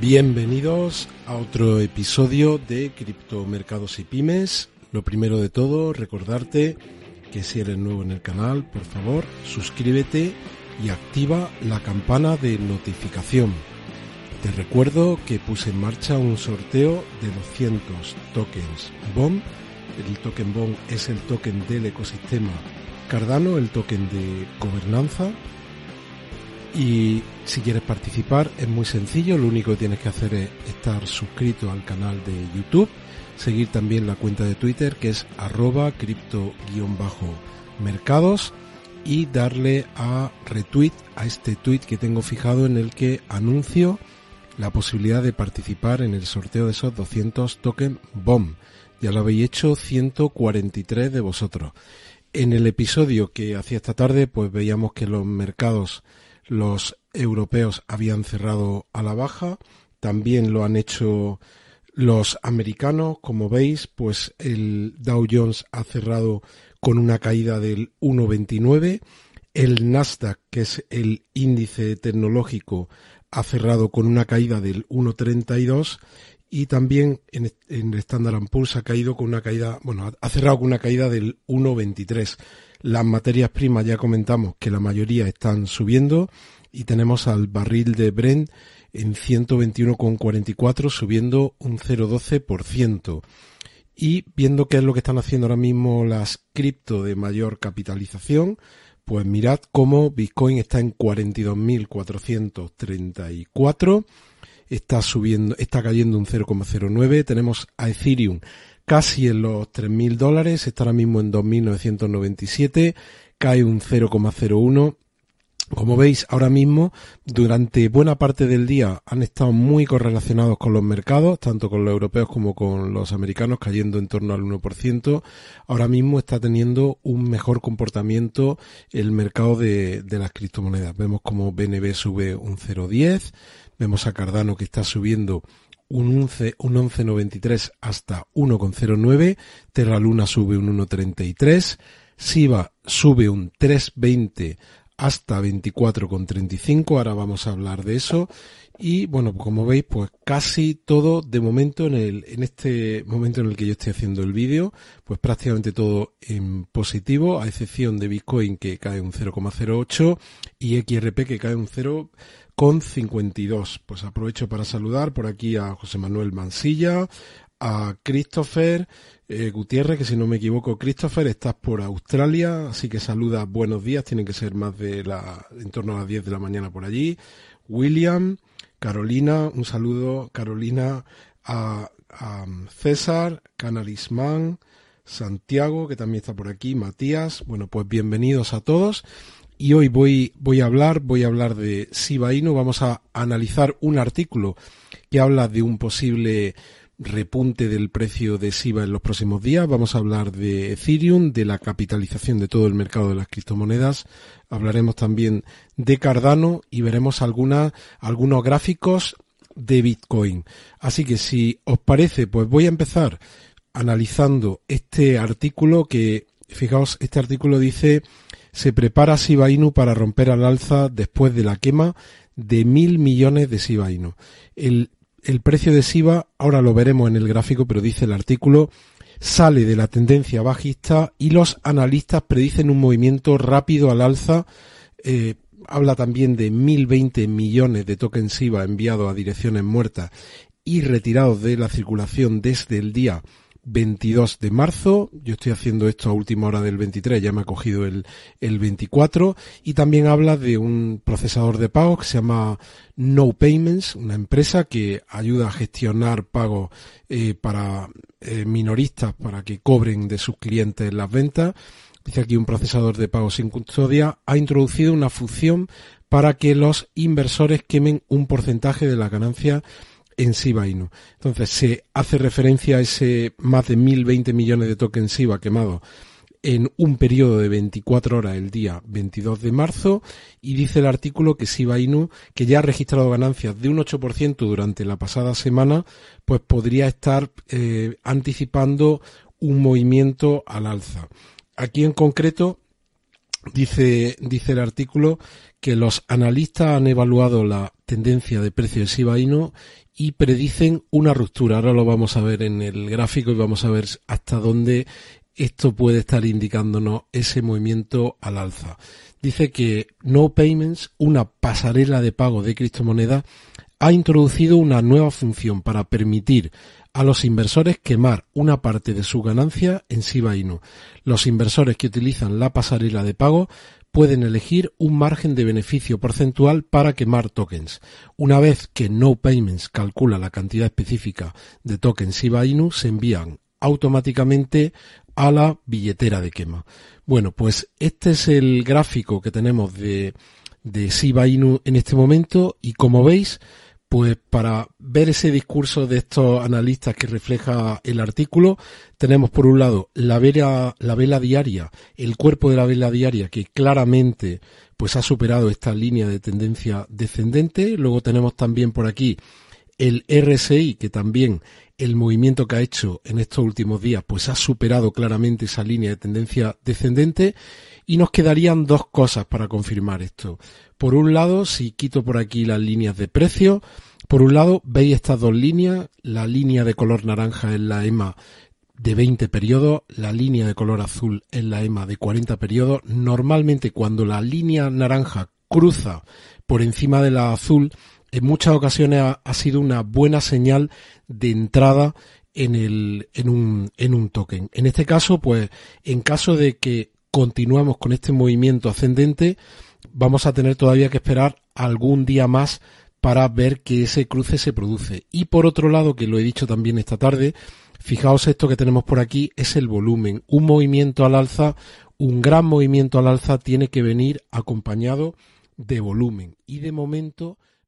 Bienvenidos a otro episodio de Criptomercados y Pymes. Lo primero de todo, recordarte que si eres nuevo en el canal, por favor, suscríbete y activa la campana de notificación. Te recuerdo que puse en marcha un sorteo de 200 tokens BOM. El token BOM es el token del ecosistema Cardano, el token de gobernanza y si quieres participar es muy sencillo, lo único que tienes que hacer es estar suscrito al canal de YouTube, seguir también la cuenta de Twitter que es arroba cripto-mercados y darle a retweet a este tweet que tengo fijado en el que anuncio la posibilidad de participar en el sorteo de esos 200 token BOM. Ya lo habéis hecho 143 de vosotros. En el episodio que hacía esta tarde, pues veíamos que los mercados los europeos habían cerrado a la baja, también lo han hecho los americanos, como veis, pues el Dow Jones ha cerrado con una caída del 1,29, el Nasdaq, que es el índice tecnológico, ha cerrado con una caída del 1,32 y también en, el Standard Poor's ha caído con una caída, bueno, ha cerrado con una caída del 1,23. Las materias primas ya comentamos que la mayoría están subiendo y tenemos al barril de Brent en 121,44 subiendo un 0,12%. Y viendo qué es lo que están haciendo ahora mismo las cripto de mayor capitalización, pues mirad cómo Bitcoin está en 42.434, está subiendo, está cayendo un 0,09, tenemos a Ethereum casi en los 3.000 dólares, está ahora mismo en 2.997, cae un 0,01. Como veis, ahora mismo, durante buena parte del día han estado muy correlacionados con los mercados, tanto con los europeos como con los americanos, cayendo en torno al 1%. Ahora mismo está teniendo un mejor comportamiento el mercado de, de las criptomonedas. Vemos como BNB sube un 0,10, vemos a Cardano que está subiendo un 11, un 11.93 hasta 1.09, Terra Luna sube un 1.33, Siva sube un 3.20 hasta 24,35, ahora vamos a hablar de eso. Y bueno, pues como veis, pues casi todo de momento en el, en este momento en el que yo estoy haciendo el vídeo, pues prácticamente todo en positivo, a excepción de Bitcoin que cae un 0,08 y XRP que cae un 0 con 52. Pues aprovecho para saludar por aquí a José Manuel Mansilla, a Christopher eh, Gutiérrez, que si no me equivoco, Christopher, estás por Australia, así que saluda, buenos días, tienen que ser más de la, en torno a las 10 de la mañana por allí. William, Carolina, un saludo, Carolina, a, a César, Canalisman, Santiago, que también está por aquí, Matías, bueno, pues bienvenidos a todos y hoy voy, voy a hablar, voy a hablar de Shiba Inu, vamos a analizar un artículo que habla de un posible repunte del precio de SIBA en los próximos días. Vamos a hablar de Ethereum, de la capitalización de todo el mercado de las criptomonedas. Hablaremos también de Cardano y veremos algunas, algunos gráficos de Bitcoin. Así que si os parece, pues voy a empezar analizando este artículo que, fijaos, este artículo dice se prepara Shiba Inu para romper al alza después de la quema de mil millones de Shiba Inu. El, el precio de Shiba, ahora lo veremos en el gráfico, pero dice el artículo, sale de la tendencia bajista y los analistas predicen un movimiento rápido al alza. Eh, habla también de 1.020 millones de tokens SIBA enviados a direcciones muertas y retirados de la circulación desde el día 22 de marzo. Yo estoy haciendo esto a última hora del 23, ya me ha cogido el, el 24. Y también habla de un procesador de pago que se llama No Payments, una empresa que ayuda a gestionar pagos eh, para eh, minoristas para que cobren de sus clientes las ventas. Dice aquí un procesador de pago sin custodia ha introducido una función para que los inversores quemen un porcentaje de la ganancia en Shiba Inu. Entonces se hace referencia a ese más de 1020 millones de tokens SIBA quemados en un periodo de 24 horas el día 22 de marzo y dice el artículo que Shiba Inu, que ya ha registrado ganancias de un 8% durante la pasada semana, pues podría estar eh, anticipando un movimiento al alza. Aquí en concreto dice, dice el artículo que los analistas han evaluado la tendencia de precio de Shiba Inu y predicen una ruptura. Ahora lo vamos a ver en el gráfico y vamos a ver hasta dónde esto puede estar indicándonos ese movimiento al alza. Dice que No Payments, una pasarela de pago de criptomonedas, ha introducido una nueva función para permitir a los inversores quemar una parte de su ganancia en Shiba Inu. Los inversores que utilizan la pasarela de pago pueden elegir un margen de beneficio porcentual para quemar tokens. Una vez que No Payments calcula la cantidad específica de tokens Shiba Inu, se envían automáticamente a la billetera de quema. Bueno, pues este es el gráfico que tenemos de, de Shiba Inu en este momento y como veis, pues para ver ese discurso de estos analistas que refleja el artículo, tenemos por un lado la vela, la vela diaria, el cuerpo de la vela diaria que claramente pues ha superado esta línea de tendencia descendente. Luego tenemos también por aquí el RSI que también el movimiento que ha hecho en estos últimos días pues ha superado claramente esa línea de tendencia descendente y nos quedarían dos cosas para confirmar esto. Por un lado, si quito por aquí las líneas de precio, por un lado veis estas dos líneas, la línea de color naranja es la EMA de 20 periodos, la línea de color azul es la EMA de 40 periodos. Normalmente cuando la línea naranja cruza por encima de la azul, en muchas ocasiones ha, sido una buena señal de entrada en, el, en, un, en un token. En este caso, pues, en caso de que continuemos con este movimiento ascendente, vamos a tener todavía que esperar algún día más para ver que ese cruce se produce. Y por otro lado, que lo he dicho también esta tarde, fijaos esto que tenemos por aquí, es el volumen. Un movimiento al alza, un gran movimiento al alza tiene que venir acompañado de volumen. Y de momento